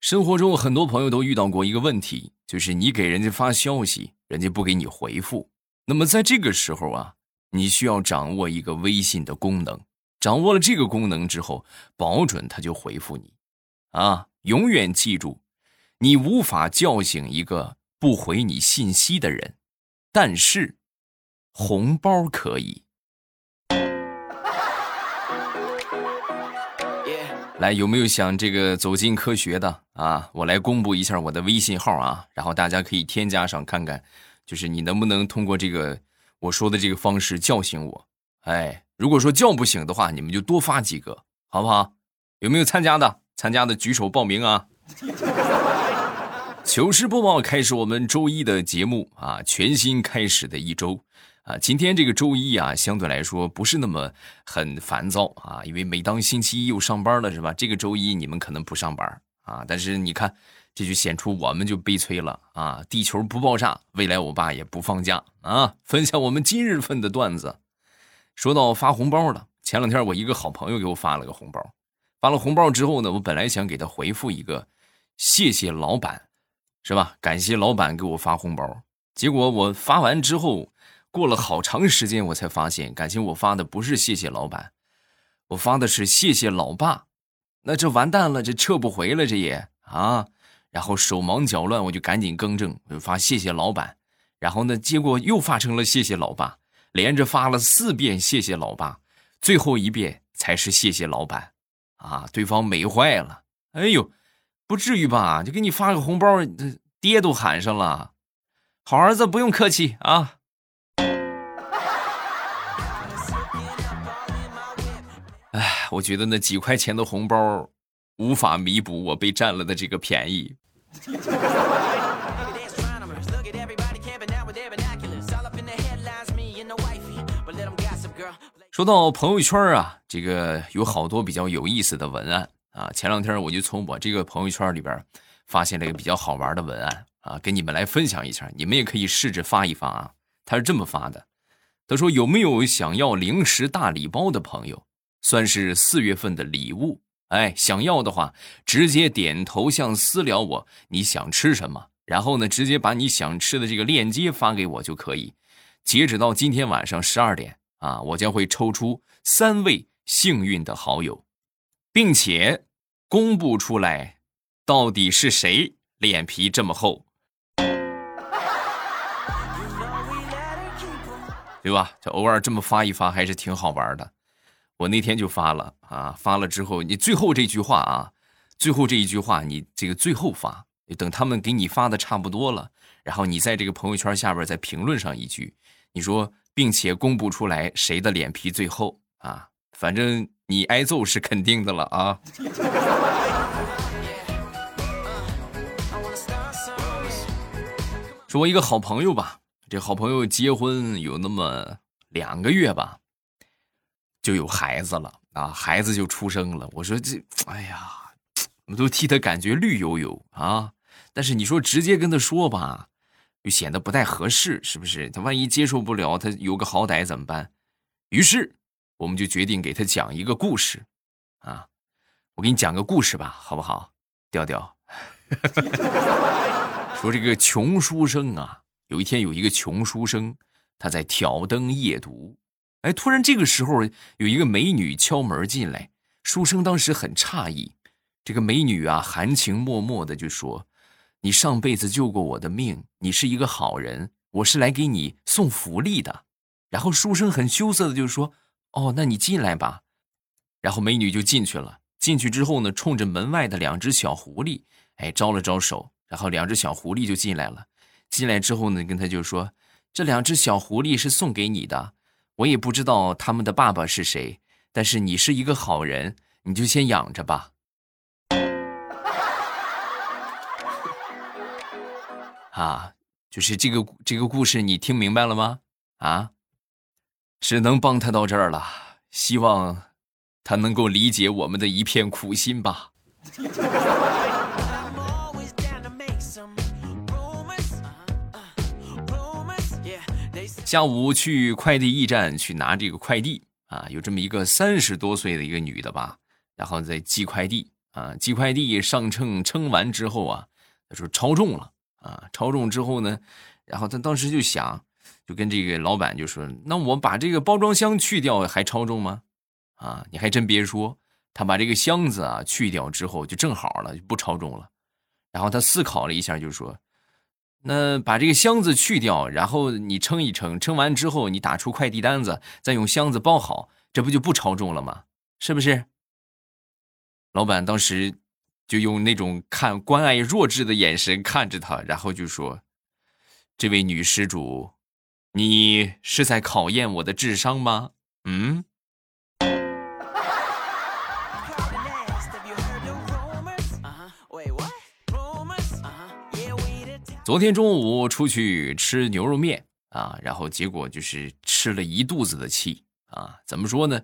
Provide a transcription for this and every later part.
生活中很多朋友都遇到过一个问题，就是你给人家发消息，人家不给你回复。那么在这个时候啊，你需要掌握一个微信的功能。掌握了这个功能之后，保准他就回复你。啊，永远记住，你无法叫醒一个不回你信息的人，但是红包可以。来，有没有想这个走进科学的啊？我来公布一下我的微信号啊，然后大家可以添加上看看，就是你能不能通过这个我说的这个方式叫醒我？哎，如果说叫不醒的话，你们就多发几个，好不好？有没有参加的？参加的举手报名啊！糗事播报开始，我们周一的节目啊，全新开始的一周。啊，今天这个周一啊，相对来说不是那么很烦躁啊，因为每当星期一又上班了，是吧？这个周一你们可能不上班啊，但是你看，这就显出我们就悲催了啊！地球不爆炸，未来我爸也不放假啊！分享我们今日份的段子。说到发红包了，前两天我一个好朋友给我发了个红包，发了红包之后呢，我本来想给他回复一个谢谢老板，是吧？感谢老板给我发红包，结果我发完之后。过了好长时间，我才发现，感情我发的不是谢谢老板，我发的是谢谢老爸，那这完蛋了，这撤不回了，这也啊，然后手忙脚乱，我就赶紧更正，我就发谢谢老板，然后呢，结果又发成了谢谢老爸，连着发了四遍谢谢老爸，最后一遍才是谢谢老板，啊，对方美坏了，哎呦，不至于吧？就给你发个红包，爹都喊上了，好儿子不用客气啊。我觉得那几块钱的红包无法弥补我被占了的这个便宜。说到朋友圈啊，这个有好多比较有意思的文案啊。前两天我就从我这个朋友圈里边发现了一个比较好玩的文案啊，跟你们来分享一下，你们也可以试着发一发啊。他是这么发的，他说：“有没有想要零食大礼包的朋友？”算是四月份的礼物，哎，想要的话，直接点头像私聊我，你想吃什么？然后呢，直接把你想吃的这个链接发给我就可以。截止到今天晚上十二点啊，我将会抽出三位幸运的好友，并且公布出来，到底是谁脸皮这么厚，对吧？这偶尔这么发一发，还是挺好玩的。我那天就发了啊，发了之后，你最后这句话啊，最后这一句话，你这个最后发，等他们给你发的差不多了，然后你在这个朋友圈下边再评论上一句，你说，并且公布出来谁的脸皮最厚啊，反正你挨揍是肯定的了啊。说我一个好朋友吧，这好朋友结婚有那么两个月吧。就有孩子了啊，孩子就出生了。我说这，哎呀，我都替他感觉绿油油啊。但是你说直接跟他说吧，又显得不太合适，是不是？他万一接受不了，他有个好歹怎么办？于是我们就决定给他讲一个故事啊。我给你讲个故事吧，好不好？调调，说这个穷书生啊，有一天有一个穷书生，他在挑灯夜读。哎，突然这个时候有一个美女敲门进来，书生当时很诧异。这个美女啊，含情脉脉的就说：“你上辈子救过我的命，你是一个好人，我是来给你送福利的。”然后书生很羞涩的就说：“哦，那你进来吧。”然后美女就进去了。进去之后呢，冲着门外的两只小狐狸，哎，招了招手，然后两只小狐狸就进来了。进来之后呢，跟他就说：“这两只小狐狸是送给你的。”我也不知道他们的爸爸是谁，但是你是一个好人，你就先养着吧。啊，就是这个这个故事，你听明白了吗？啊，只能帮他到这儿了，希望他能够理解我们的一片苦心吧。下午去快递驿站去拿这个快递啊，有这么一个三十多岁的一个女的吧，然后在寄快递啊，寄快递上秤称完之后啊，他说超重了啊，超重之后呢，然后他当时就想，就跟这个老板就说，那我把这个包装箱去掉还超重吗？啊，你还真别说，他把这个箱子啊去掉之后就正好了，就不超重了。然后他思考了一下，就说。那把这个箱子去掉，然后你称一称，称完之后你打出快递单子，再用箱子包好，这不就不超重了吗？是不是？老板当时就用那种看关爱弱智的眼神看着他，然后就说：“这位女施主，你是在考验我的智商吗？”嗯。昨天中午出去吃牛肉面啊，然后结果就是吃了一肚子的气啊！怎么说呢？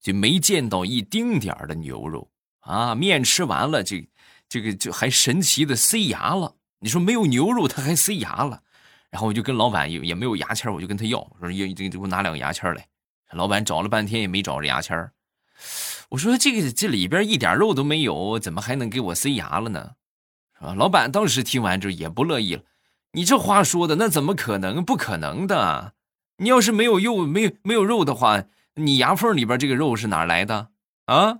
就没见到一丁点儿的牛肉啊！面吃完了，这这个就还神奇的塞牙了。你说没有牛肉，它还塞牙了？然后我就跟老板也也没有牙签，我就跟他要，我说要给给我拿两个牙签来。老板找了半天也没找着牙签我说这个这里边一点肉都没有，怎么还能给我塞牙了呢？啊！老板当时听完之后也不乐意了，你这话说的那怎么可能？不可能的！你要是没有肉，没有没有肉的话，你牙缝里边这个肉是哪来的啊？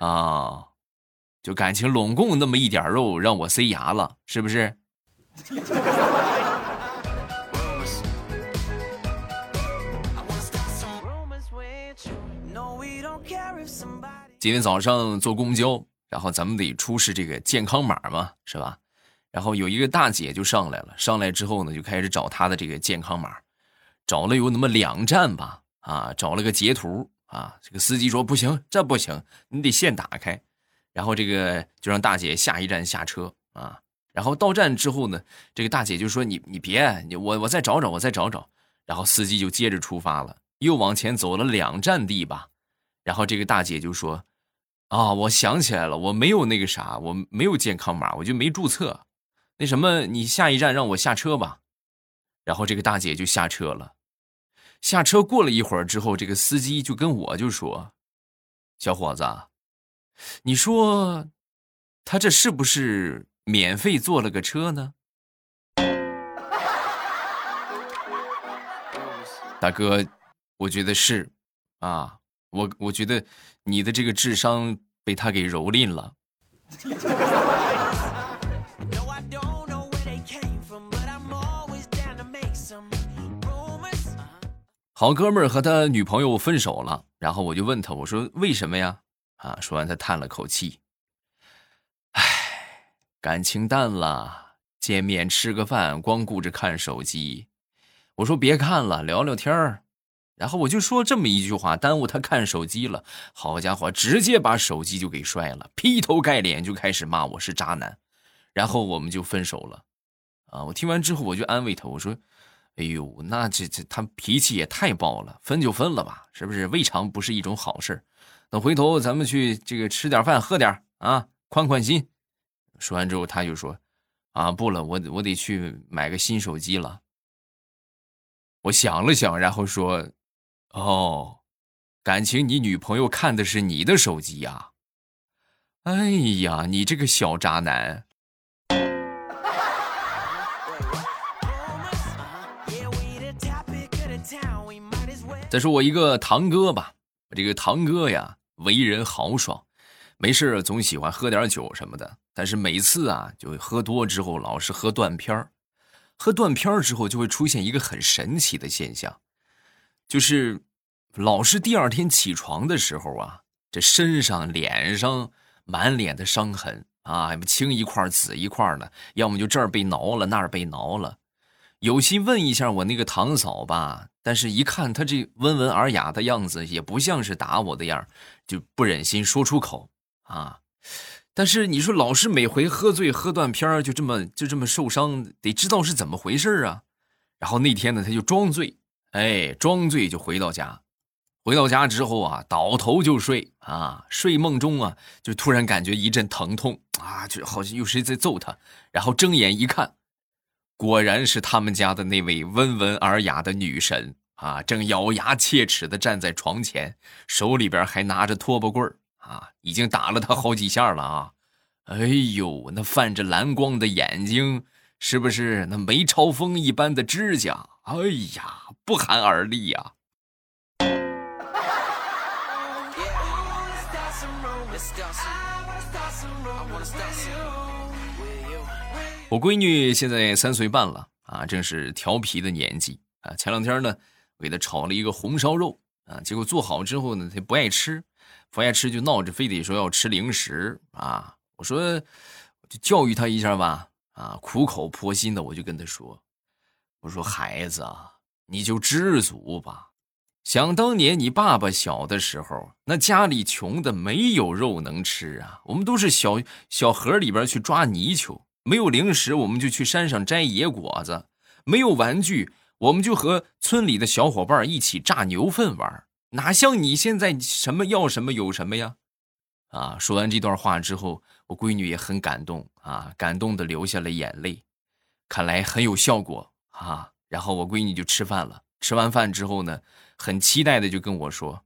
啊，就感情拢共那么一点肉，让我塞牙了，是不是？今天早上坐公交，然后咱们得出示这个健康码嘛，是吧？然后有一个大姐就上来了，上来之后呢，就开始找她的这个健康码，找了有那么两站吧，啊，找了个截图啊。这个司机说不行，这不行，你得先打开。然后这个就让大姐下一站下车啊。然后到站之后呢，这个大姐就说你你别你我我再找找我再找找。然后司机就接着出发了，又往前走了两站地吧。然后这个大姐就说。啊，我想起来了，我没有那个啥，我没有健康码，我就没注册。那什么，你下一站让我下车吧。然后这个大姐就下车了。下车过了一会儿之后，这个司机就跟我就说：“小伙子，你说他这是不是免费坐了个车呢？” 大哥，我觉得是，啊。我我觉得你的这个智商被他给蹂躏了。好哥们儿和他女朋友分手了，然后我就问他，我说为什么呀？啊，说完他叹了口气，唉，感情淡了，见面吃个饭，光顾着看手机。我说别看了，聊聊天儿。然后我就说这么一句话，耽误他看手机了。好家伙，直接把手机就给摔了，劈头盖脸就开始骂我是渣男，然后我们就分手了。啊，我听完之后我就安慰他，我说：“哎呦，那这这他脾气也太暴了，分就分了吧，是不是？未尝不是一种好事等回头咱们去这个吃点饭，喝点啊，宽宽心。”说完之后他就说：“啊，不了，我我得去买个新手机了。”我想了想，然后说。哦，感情你女朋友看的是你的手机呀？哎呀，你这个小渣男！再说我一个堂哥吧，我这个堂哥呀，为人豪爽，没事总喜欢喝点酒什么的。但是每次啊，就喝多之后老是喝断片儿，喝断片儿之后就会出现一个很神奇的现象。就是老是第二天起床的时候啊，这身上、脸上满脸的伤痕啊，青一块紫一块的，要么就这儿被挠了，那儿被挠了。有心问一下我那个堂嫂吧，但是一看她这温文尔雅的样子，也不像是打我的样就不忍心说出口啊。但是你说老是每回喝醉喝断片就这么就这么受伤，得知道是怎么回事啊。然后那天呢，他就装醉。哎，装醉就回到家，回到家之后啊，倒头就睡啊，睡梦中啊，就突然感觉一阵疼痛啊，就好像有谁在揍他，然后睁眼一看，果然是他们家的那位温文尔雅的女神啊，正咬牙切齿的站在床前，手里边还拿着拖把棍儿啊，已经打了他好几下了啊！哎呦，那泛着蓝光的眼睛，是不是那梅超风一般的指甲？哎呀，不寒而栗呀！我闺女现在三岁半了啊，正是调皮的年纪啊。前两天呢，我给她炒了一个红烧肉啊，结果做好之后呢，她不爱吃，不爱吃就闹着非得说要吃零食啊。我说，我就教育她一下吧啊，苦口婆心的我就跟他说，我说孩子啊，你就知足吧。想当年你爸爸小的时候，那家里穷的没有肉能吃啊，我们都是小小河里边去抓泥鳅。没有零食，我们就去山上摘野果子；没有玩具，我们就和村里的小伙伴一起炸牛粪玩。哪像你现在什么要什么有什么呀？啊！说完这段话之后，我闺女也很感动啊，感动的流下了眼泪。看来很有效果啊！然后我闺女就吃饭了。吃完饭之后呢，很期待的就跟我说：“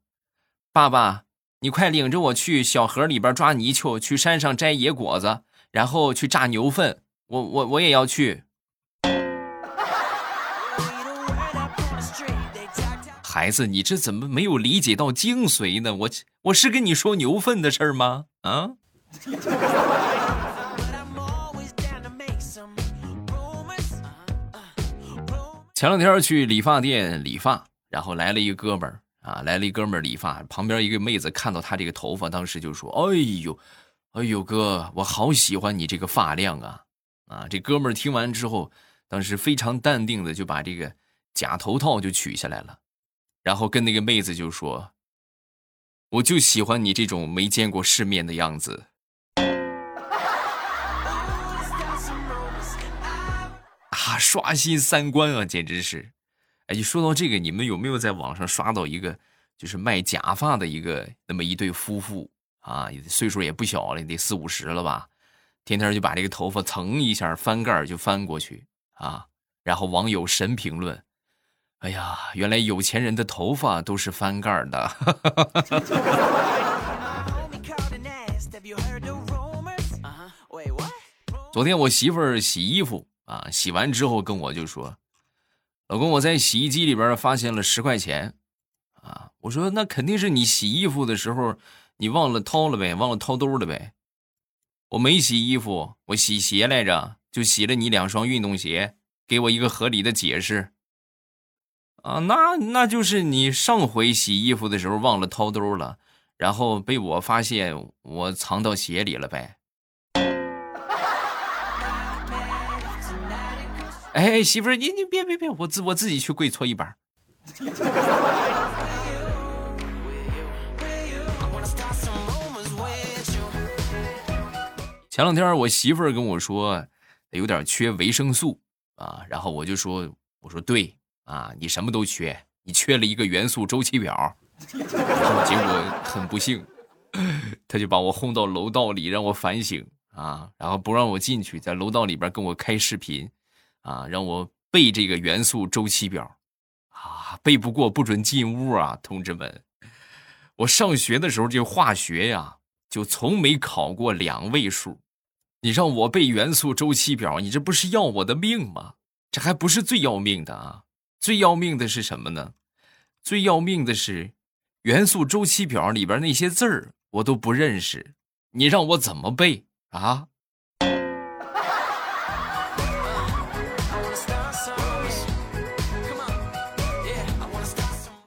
爸爸，你快领着我去小河里边抓泥鳅，去山上摘野果子。”然后去炸牛粪，我我我也要去。孩子，你这怎么没有理解到精髓呢？我我是跟你说牛粪的事儿吗？啊？前两天去理发店理发，然后来了一个哥们儿啊，来了一哥们儿理发，旁边一个妹子看到他这个头发，当时就说：“哎呦。”哎呦哥，我好喜欢你这个发量啊！啊，这哥们儿听完之后，当时非常淡定的就把这个假头套就取下来了，然后跟那个妹子就说：“我就喜欢你这种没见过世面的样子。”啊，刷新三观啊，简直是！哎，一说到这个，你们有没有在网上刷到一个就是卖假发的一个那么一对夫妇？啊，岁数也不小了，得四五十了吧？天天就把这个头发蹭一下翻盖就翻过去啊，然后网友神评论：“哎呀，原来有钱人的头发都是翻盖的。”昨天我媳妇儿洗衣服啊，洗完之后跟我就说：“老公，我在洗衣机里边发现了十块钱。”啊，我说那肯定是你洗衣服的时候。你忘了掏了呗，忘了掏兜了呗。我没洗衣服，我洗鞋来着，就洗了你两双运动鞋。给我一个合理的解释。啊，那那就是你上回洗衣服的时候忘了掏兜了，然后被我发现，我藏到鞋里了呗。哎，媳妇儿，你你别别别，我自我自己去跪搓衣板。前两天我媳妇儿跟我说，有点缺维生素啊，然后我就说，我说对啊，你什么都缺，你缺了一个元素周期表。然后结果很不幸，他就把我轰到楼道里让我反省啊，然后不让我进去，在楼道里边跟我开视频啊，让我背这个元素周期表啊，背不过不准进屋啊，同志们，我上学的时候这化学呀，就从没考过两位数。你让我背元素周期表，你这不是要我的命吗？这还不是最要命的啊！最要命的是什么呢？最要命的是，元素周期表里边那些字儿我都不认识，你让我怎么背啊？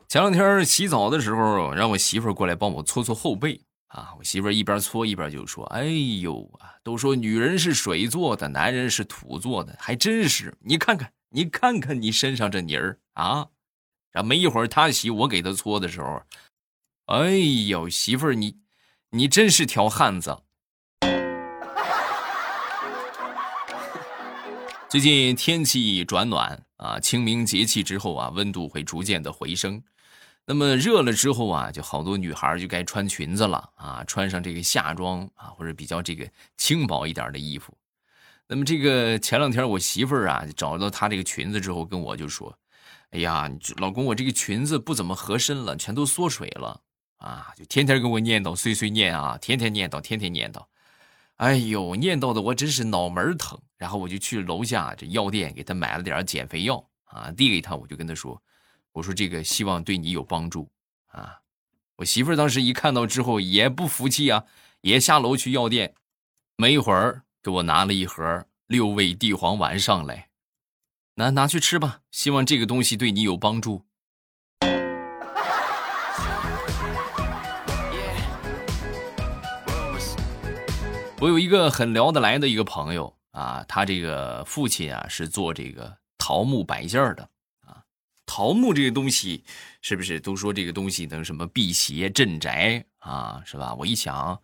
前两天洗澡的时候，让我媳妇过来帮我搓搓后背。啊！我媳妇儿一边搓一边就说：“哎呦啊，都说女人是水做的，男人是土做的，还真是。你看看，你看看你身上这泥儿啊！然后没一会儿，他洗，我给他搓的时候，哎呦，媳妇儿你，你真是条汉子。最近天气转暖啊，清明节气之后啊，温度会逐渐的回升。”那么热了之后啊，就好多女孩就该穿裙子了啊，穿上这个夏装啊，或者比较这个轻薄一点的衣服。那么这个前两天我媳妇儿啊，找到她这个裙子之后，跟我就说：“哎呀，老公，我这个裙子不怎么合身了，全都缩水了啊！就天天跟我念叨，碎碎念啊，天天念叨，天天念叨。哎呦，念叨的我真是脑门疼。然后我就去楼下这药店给她买了点减肥药啊，递给她，我就跟她说：“我说这个希望对你有帮助啊。”我媳妇儿当时一看到之后也不服气啊，也下楼去药店，没一会儿给我拿了一盒六味地黄丸上来。拿拿去吃吧，希望这个东西对你有帮助。我有一个很聊得来的一个朋友啊，他这个父亲啊是做这个桃木摆件的啊。桃木这个东西是不是都说这个东西能什么辟邪镇宅啊？是吧？我一想，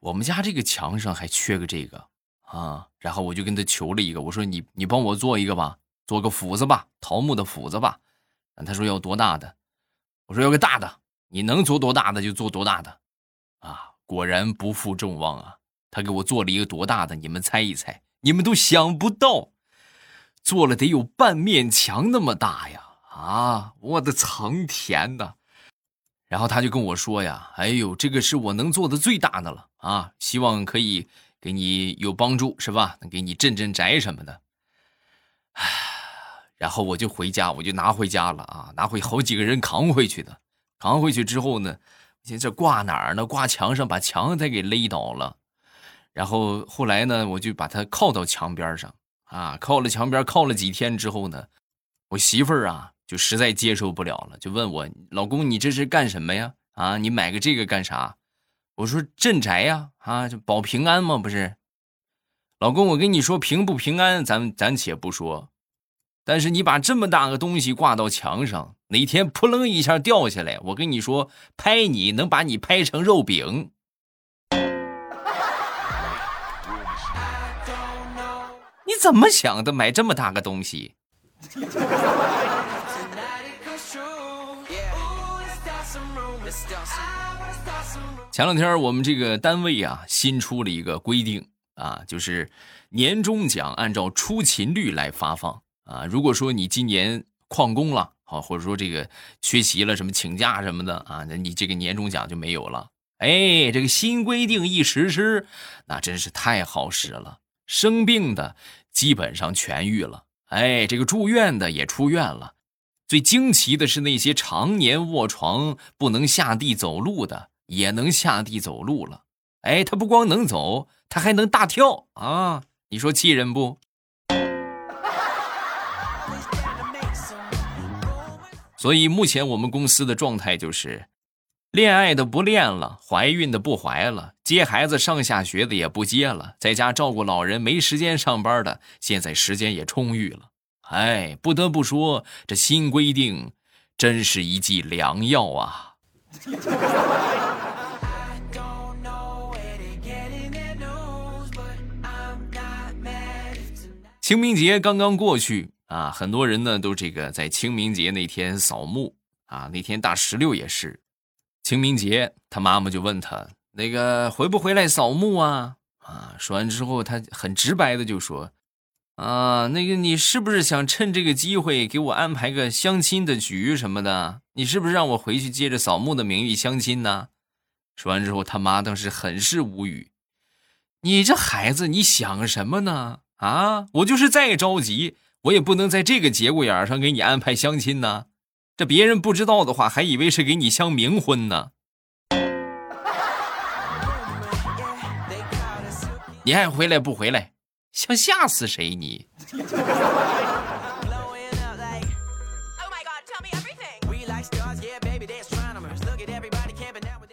我们家这个墙上还缺个这个啊，然后我就跟他求了一个，我说你你帮我做一个吧。做个斧子吧，桃木的斧子吧。他说要多大的？我说要个大的，你能做多大的就做多大的。啊，果然不负众望啊！他给我做了一个多大的？你们猜一猜，你们都想不到，做了得有半面墙那么大呀！啊，我的苍天呐！然后他就跟我说呀：“哎呦，这个是我能做的最大的了啊！希望可以给你有帮助，是吧？能给你镇镇宅什么的。”唉。然后我就回家，我就拿回家了啊，拿回好几个人扛回去的。扛回去之后呢，现这挂哪儿呢？挂墙上，把墙再给勒倒了。然后后来呢，我就把它靠到墙边上啊，靠了墙边，靠了几天之后呢，我媳妇儿啊就实在接受不了了，就问我老公：“你这是干什么呀？啊，你买个这个干啥？”我说：“镇宅呀，啊，就保平安嘛，不是？”老公，我跟你说，平不平安，咱咱且不说。但是你把这么大个东西挂到墙上，哪天扑棱一下掉下来，我跟你说，拍你能把你拍成肉饼。你怎么想的？买这么大个东西？前两天我们这个单位啊，新出了一个规定啊，就是年终奖按照出勤率来发放。啊，如果说你今年旷工了，好，或者说这个缺席了，什么请假什么的啊，那你这个年终奖就没有了。哎，这个新规定一实施，那真是太好使了。生病的基本上痊愈了，哎，这个住院的也出院了。最惊奇的是那些常年卧床不能下地走路的，也能下地走路了。哎，他不光能走，他还能大跳啊！你说气人不？所以目前我们公司的状态就是，恋爱的不恋了，怀孕的不怀了，接孩子上下学的也不接了，在家照顾老人没时间上班的，现在时间也充裕了。哎，不得不说，这新规定真是一剂良药啊！清明节刚刚过去。啊，很多人呢都这个在清明节那天扫墓啊，那天大石榴也是清明节，他妈妈就问他那个回不回来扫墓啊？啊，说完之后，他很直白的就说，啊，那个你是不是想趁这个机会给我安排个相亲的局什么的？你是不是让我回去借着扫墓的名义相亲呢？说完之后，他妈当时很是无语，你这孩子你想什么呢？啊，我就是再着急。我也不能在这个节骨眼上给你安排相亲呢，这别人不知道的话，还以为是给你相冥婚呢。你爱回来不回来，想吓死谁你？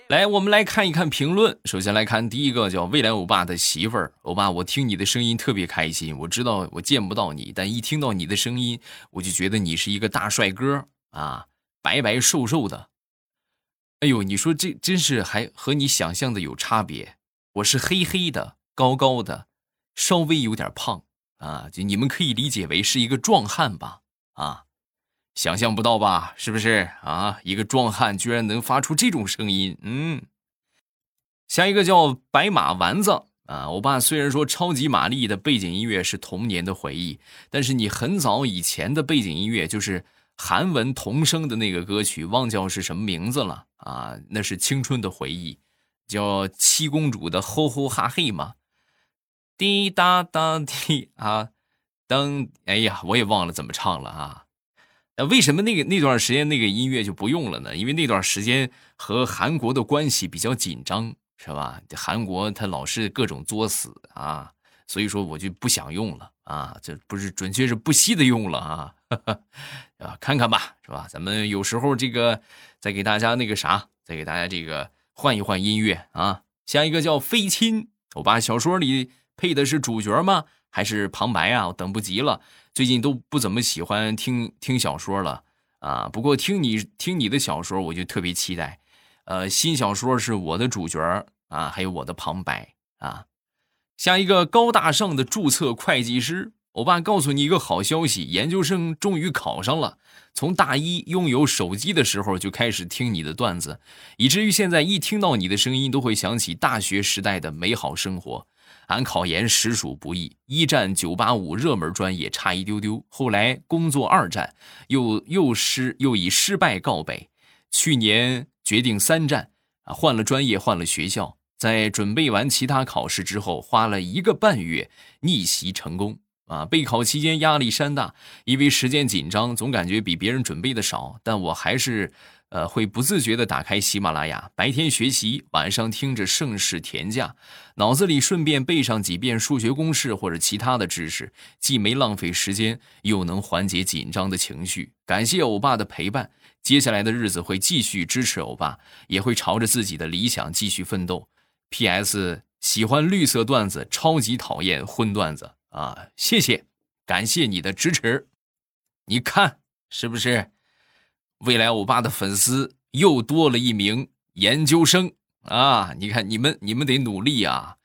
来，我们来看一看评论。首先来看第一个，叫未来欧巴的媳妇儿。欧巴，我听你的声音特别开心。我知道我见不到你，但一听到你的声音，我就觉得你是一个大帅哥啊，白白瘦瘦的。哎呦，你说这真是还和你想象的有差别。我是黑黑的，高高的，稍微有点胖啊，就你们可以理解为是一个壮汉吧？啊。想象不到吧？是不是啊？一个壮汉居然能发出这种声音，嗯。下一个叫白马丸子啊，我爸虽然说超级玛丽的背景音乐是童年的回忆，但是你很早以前的背景音乐就是韩文童声的那个歌曲，忘叫是什么名字了啊？那是青春的回忆，叫七公主的吼吼哈嘿嘛，滴答答滴啊，噔，哎呀，我也忘了怎么唱了啊。那为什么那个那段时间那个音乐就不用了呢？因为那段时间和韩国的关系比较紧张，是吧？韩国他老是各种作死啊，所以说我就不想用了啊，这不是准确是不惜的用了啊，啊，看看吧，是吧？咱们有时候这个再给大家那个啥，再给大家这个换一换音乐啊。下一个叫飞亲，我把小说里配的是主角吗？还是旁白啊？我等不及了。最近都不怎么喜欢听听小说了啊，不过听你听你的小说，我就特别期待。呃，新小说是我的主角啊，还有我的旁白啊。下一个高大上的注册会计师，欧巴告诉你一个好消息，研究生终于考上了。从大一拥有手机的时候就开始听你的段子，以至于现在一听到你的声音，都会想起大学时代的美好生活。俺考研实属不易，一战九八五热门专业差一丢丢，后来工作二战又又失又以失败告北。去年决定三战啊，换了专业，换了学校，在准备完其他考试之后，花了一个半月逆袭成功啊！备考期间压力山大，因为时间紧张，总感觉比别人准备的少，但我还是。呃，会不自觉地打开喜马拉雅，白天学习，晚上听着盛世田价，脑子里顺便背上几遍数学公式或者其他的知识，既没浪费时间，又能缓解紧张的情绪。感谢欧巴的陪伴，接下来的日子会继续支持欧巴，也会朝着自己的理想继续奋斗。P.S. 喜欢绿色段子，超级讨厌荤段子啊！谢谢，感谢你的支持。你看是不是？未来欧巴的粉丝又多了一名研究生啊！你看，你们你们得努力啊！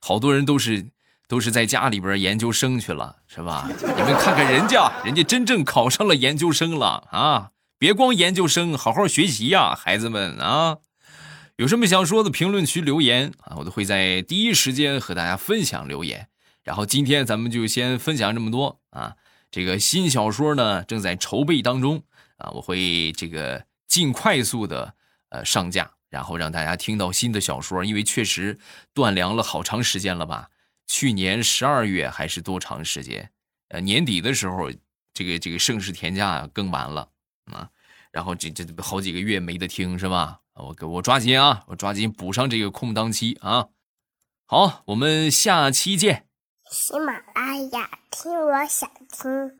好多人都是都是在家里边研究生去了，是吧？你们看看人家，人家真正考上了研究生了啊！别光研究生，好好学习呀，孩子们啊！有什么想说的，评论区留言啊，我都会在第一时间和大家分享留言。然后今天咱们就先分享这么多啊！这个新小说呢，正在筹备当中。啊，我会这个尽快速的呃上架，然后让大家听到新的小说，因为确实断粮了好长时间了吧？去年十二月还是多长时间？呃，年底的时候，这个这个盛世田家更完了啊，然后这这好几个月没得听是吧？我给我抓紧啊，我抓紧补上这个空档期啊！好，我们下期见。喜马拉雅听，我想听。